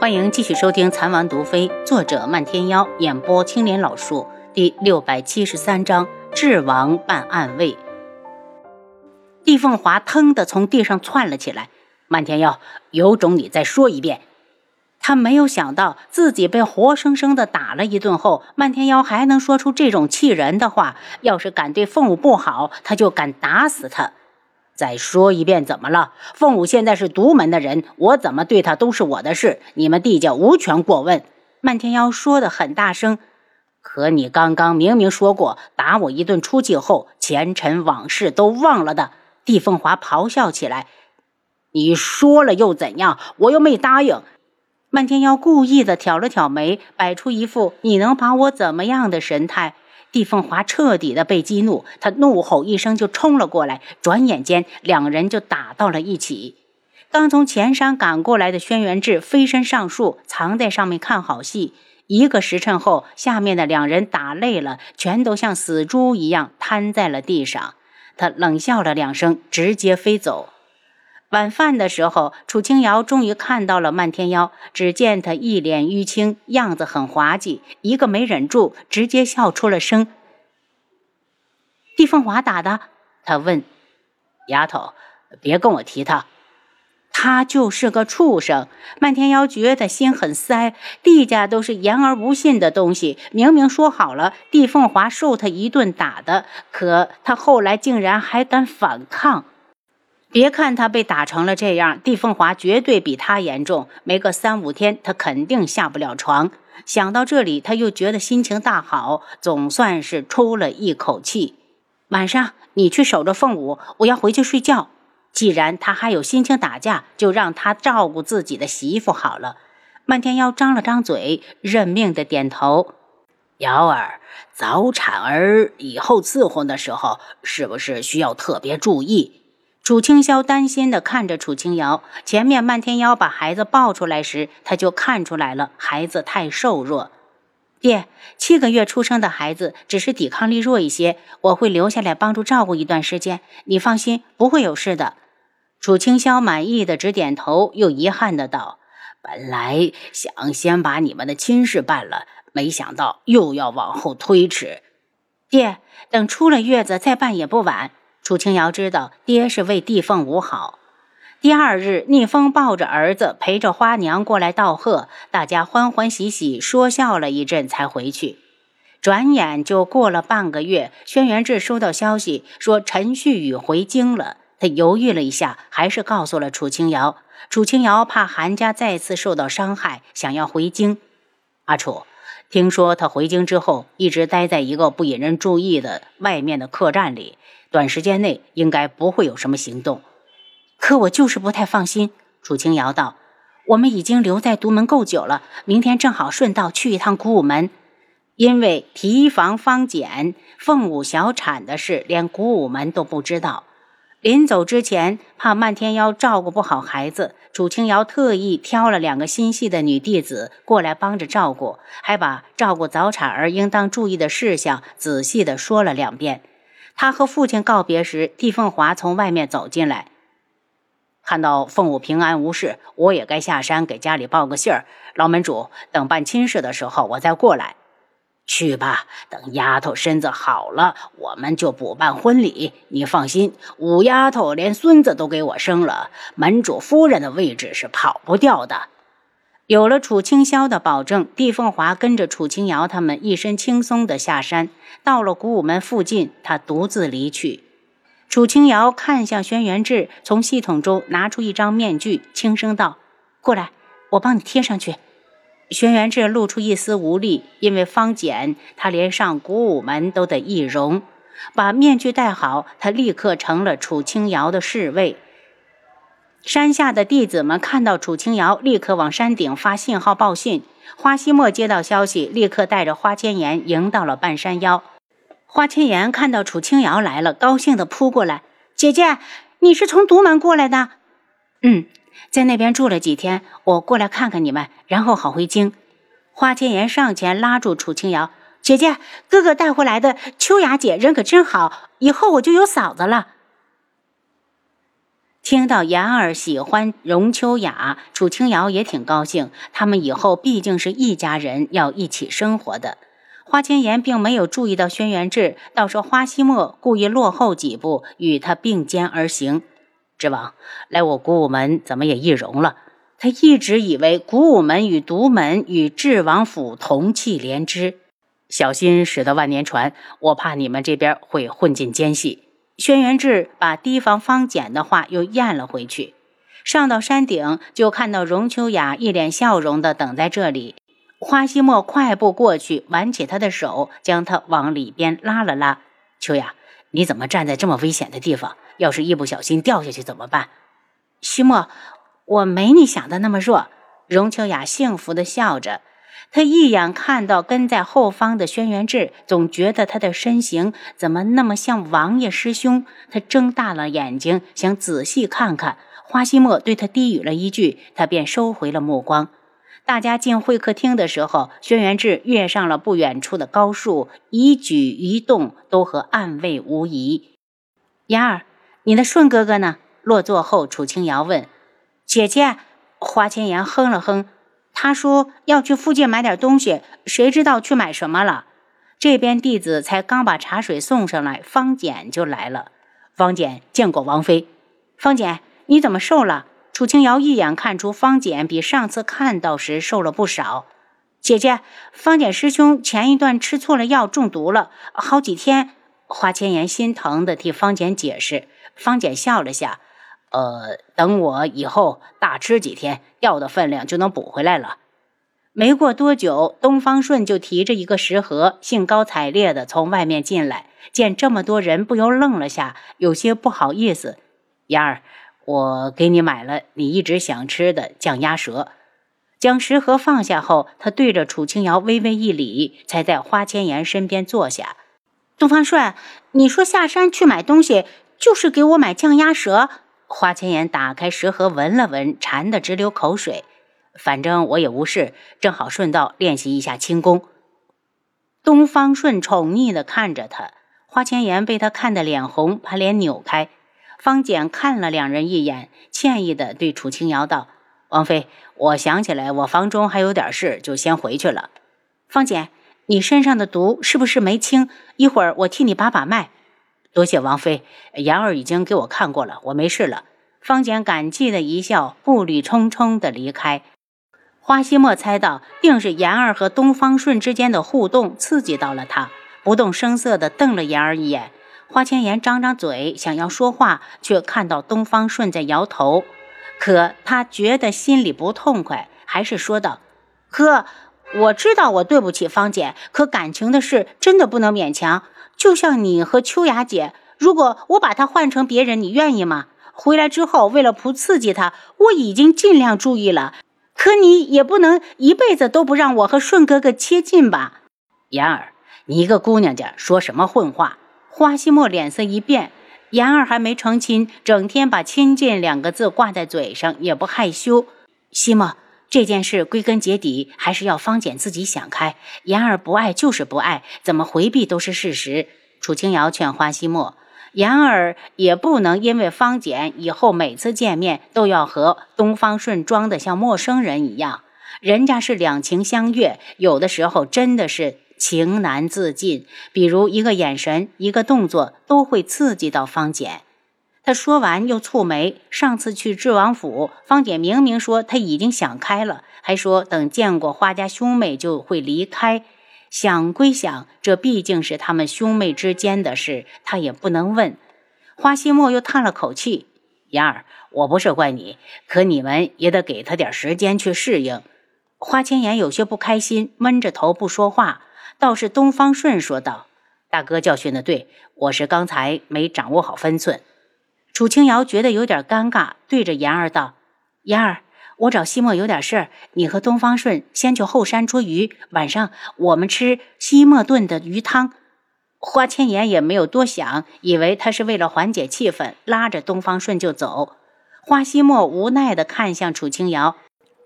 欢迎继续收听《残王毒妃》，作者漫天妖，演播青莲老树，第六百七十三章：智王办暗卫。帝凤华腾的从地上窜了起来。漫天妖，有种你再说一遍！他没有想到自己被活生生的打了一顿后，漫天妖还能说出这种气人的话。要是敢对凤舞不好，他就敢打死他。再说一遍，怎么了？凤舞现在是独门的人，我怎么对他都是我的事，你们帝家无权过问。漫天妖说的很大声，可你刚刚明明说过，打我一顿出气后，前尘往事都忘了的。帝凤华咆哮起来：“你说了又怎样？我又没答应。”漫天妖故意的挑了挑眉，摆出一副“你能把我怎么样的”神态。帝凤华彻底的被激怒，他怒吼一声就冲了过来，转眼间两人就打到了一起。刚从前山赶过来的轩辕志飞身上树，藏在上面看好戏。一个时辰后，下面的两人打累了，全都像死猪一样瘫在了地上。他冷笑了两声，直接飞走。晚饭的时候，楚清瑶终于看到了漫天妖。只见他一脸淤青，样子很滑稽，一个没忍住，直接笑出了声。帝凤华打的？他问。丫头，别跟我提他，他就是个畜生。漫天妖觉得心很塞，帝家都是言而无信的东西，明明说好了，帝凤华受他一顿打的，可他后来竟然还敢反抗。别看他被打成了这样，帝凤华绝对比他严重。没个三五天，他肯定下不了床。想到这里，他又觉得心情大好，总算是出了一口气。晚上你去守着凤舞，我要回去睡觉。既然他还有心情打架，就让他照顾自己的媳妇好了。漫天妖张了张嘴，认命的点头。瑶儿，早产儿以后伺候的时候，是不是需要特别注意？楚清霄担心地看着楚清瑶，前面漫天妖把孩子抱出来时，他就看出来了，孩子太瘦弱。爹，七个月出生的孩子只是抵抗力弱一些，我会留下来帮助照顾一段时间，你放心，不会有事的。楚清霄满意的直点头，又遗憾的道：“本来想先把你们的亲事办了，没想到又要往后推迟。爹，等出了月子再办也不晚。”楚清瑶知道爹是为帝凤舞好。第二日，逆风抱着儿子，陪着花娘过来道贺，大家欢欢喜喜说笑了一阵，才回去。转眼就过了半个月，轩辕志收到消息说陈旭宇回京了。他犹豫了一下，还是告诉了楚清瑶。楚清瑶怕韩家再次受到伤害，想要回京。阿楚，听说他回京之后，一直待在一个不引人注意的外面的客栈里。短时间内应该不会有什么行动，可我就是不太放心。楚清瑶道：“我们已经留在独门够久了，明天正好顺道去一趟古武门，因为提防方简凤舞小产的事，连古武门都不知道。临走之前，怕漫天妖照顾不好孩子，楚清瑶特意挑了两个心细的女弟子过来帮着照顾，还把照顾早产儿应当注意的事项仔细的说了两遍。”他和父亲告别时，帝凤华从外面走进来，看到凤舞平安无事，我也该下山给家里报个信儿。老门主，等办亲事的时候我再过来。去吧，等丫头身子好了，我们就补办婚礼。你放心，五丫头连孙子都给我生了，门主夫人的位置是跑不掉的。有了楚清霄的保证，帝凤华跟着楚清瑶他们一身轻松地下山。到了古武门附近，他独自离去。楚清瑶看向轩辕志，从系统中拿出一张面具，轻声道：“过来，我帮你贴上去。”轩辕志露出一丝无力，因为方简，他连上古武门都得易容。把面具戴好，他立刻成了楚清瑶的侍卫。山下的弟子们看到楚清瑶，立刻往山顶发信号报信。花希墨接到消息，立刻带着花千颜迎到了半山腰。花千颜看到楚清瑶来了，高兴地扑过来：“姐姐，你是从独门过来的？”“嗯，在那边住了几天，我过来看看你们，然后好回京。”花千颜上前拉住楚清瑶：“姐姐，哥哥带回来的秋雅姐人可真好，以后我就有嫂子了。”听到言儿喜欢荣秋雅，楚清瑶也挺高兴。他们以后毕竟是一家人，要一起生活的。花千颜并没有注意到轩辕志，倒是花希墨故意落后几步，与他并肩而行。智王，来我古武门怎么也易容了？他一直以为古武门与独门与智王府同气连枝，小心驶得万年船。我怕你们这边会混进奸细。轩辕志把提防方简的话又咽了回去。上到山顶，就看到荣秋雅一脸笑容的等在这里。花希墨快步过去，挽起他的手，将他往里边拉了拉。秋雅，你怎么站在这么危险的地方？要是一不小心掉下去怎么办？希墨，我没你想的那么弱。荣秋雅幸福的笑着，她一眼看到跟在后方的轩辕志，总觉得他的身形怎么那么像王爷师兄。她睁大了眼睛，想仔细看看。花希墨对他低语了一句，他便收回了目光。大家进会客厅的时候，轩辕志跃上了不远处的高树，一举一动都和暗卫无疑。言儿，你的顺哥哥呢？落座后，楚清瑶问：“姐姐。”花千颜哼了哼，他说要去附近买点东西，谁知道去买什么了？这边弟子才刚把茶水送上来，方简就来了。方简见过王妃。方简，你怎么瘦了？楚清瑶一眼看出方简比上次看到时瘦了不少。姐姐，方简师兄前一段吃错了药，中毒了，好几天。花千颜心疼的替方简解释。方简笑了下，呃，等我以后大吃几天，掉的分量就能补回来了。没过多久，东方顺就提着一个食盒，兴高采烈的从外面进来，见这么多人，不由愣了下，有些不好意思。燕儿。我给你买了你一直想吃的酱鸭舌。将食盒放下后，他对着楚清瑶微微一礼，才在花千颜身边坐下。东方顺，你说下山去买东西，就是给我买酱鸭舌？花千颜打开食盒闻了闻，馋得直流口水。反正我也无事，正好顺道练习一下轻功。东方顺宠溺地看着他，花千颜被他看得脸红，把脸扭开。方简看了两人一眼，歉意地对楚清瑶道：“王妃，我想起来我房中还有点事，就先回去了。方简，你身上的毒是不是没清？一会儿我替你把把脉。多谢王妃，妍儿已经给我看过了，我没事了。”方简感激的一笑，步履匆匆地离开。花希墨猜到，定是妍儿和东方顺之间的互动刺激到了他，不动声色地瞪了妍儿一眼。花千颜张张嘴想要说话，却看到东方顺在摇头。可他觉得心里不痛快，还是说道：“哥，我知道我对不起方姐，可感情的事真的不能勉强。就像你和秋雅姐，如果我把她换成别人，你愿意吗？回来之后，为了不刺激她，我已经尽量注意了。可你也不能一辈子都不让我和顺哥哥接近吧？妍儿，你一个姑娘家说什么混话？花西莫脸色一变，妍儿还没成亲，整天把“亲近”两个字挂在嘴上，也不害羞。西莫，这件事归根结底还是要方简自己想开。妍儿不爱就是不爱，怎么回避都是事实。楚清瑶劝花希墨，妍儿也不能因为方简以后每次见面都要和东方顺装的像陌生人一样，人家是两情相悦，有的时候真的是。情难自禁，比如一个眼神、一个动作，都会刺激到方简。他说完又蹙眉。上次去智王府，方姐明明说他已经想开了，还说等见过花家兄妹就会离开。想归想，这毕竟是他们兄妹之间的事，他也不能问。花希墨又叹了口气：“妍儿，我不是怪你，可你们也得给他点时间去适应。”花千颜有些不开心，闷着头不说话。倒是东方顺说道：“大哥教训的对，我是刚才没掌握好分寸。”楚清瑶觉得有点尴尬，对着妍儿道：“妍儿，我找西莫有点事儿，你和东方顺先去后山捉鱼，晚上我们吃西莫炖的鱼汤。”花千颜也没有多想，以为他是为了缓解气氛，拉着东方顺就走。花西莫无奈地看向楚清瑶：“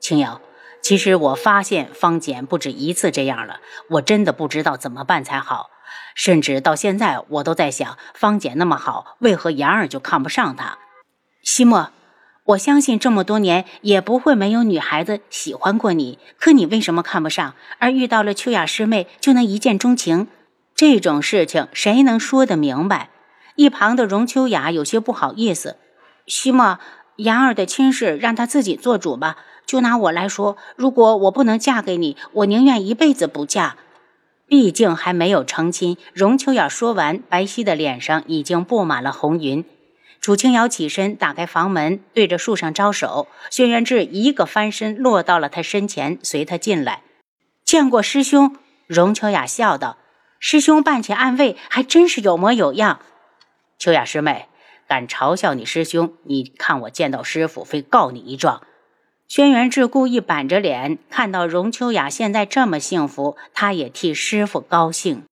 清瑶。”其实我发现方简不止一次这样了，我真的不知道怎么办才好。甚至到现在，我都在想，方姐那么好，为何妍儿就看不上他？西莫，我相信这么多年也不会没有女孩子喜欢过你，可你为什么看不上？而遇到了秋雅师妹就能一见钟情？这种事情谁能说得明白？一旁的荣秋雅有些不好意思。西莫，杨儿的亲事让他自己做主吧。就拿我来说，如果我不能嫁给你，我宁愿一辈子不嫁。毕竟还没有成亲。荣秋雅说完，白皙的脸上已经布满了红云。楚清瑶起身打开房门，对着树上招手。轩辕志一个翻身落到了他身前，随他进来。见过师兄，荣秋雅笑道：“师兄扮起暗卫，还真是有模有样。”秋雅师妹，敢嘲笑你师兄，你看我见到师傅，非告你一状。轩辕志故意板着脸，看到荣秋雅现在这么幸福，他也替师傅高兴。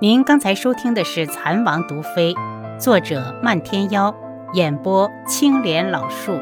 您刚才收听的是《蚕王毒妃》，作者漫天妖，演播青莲老树。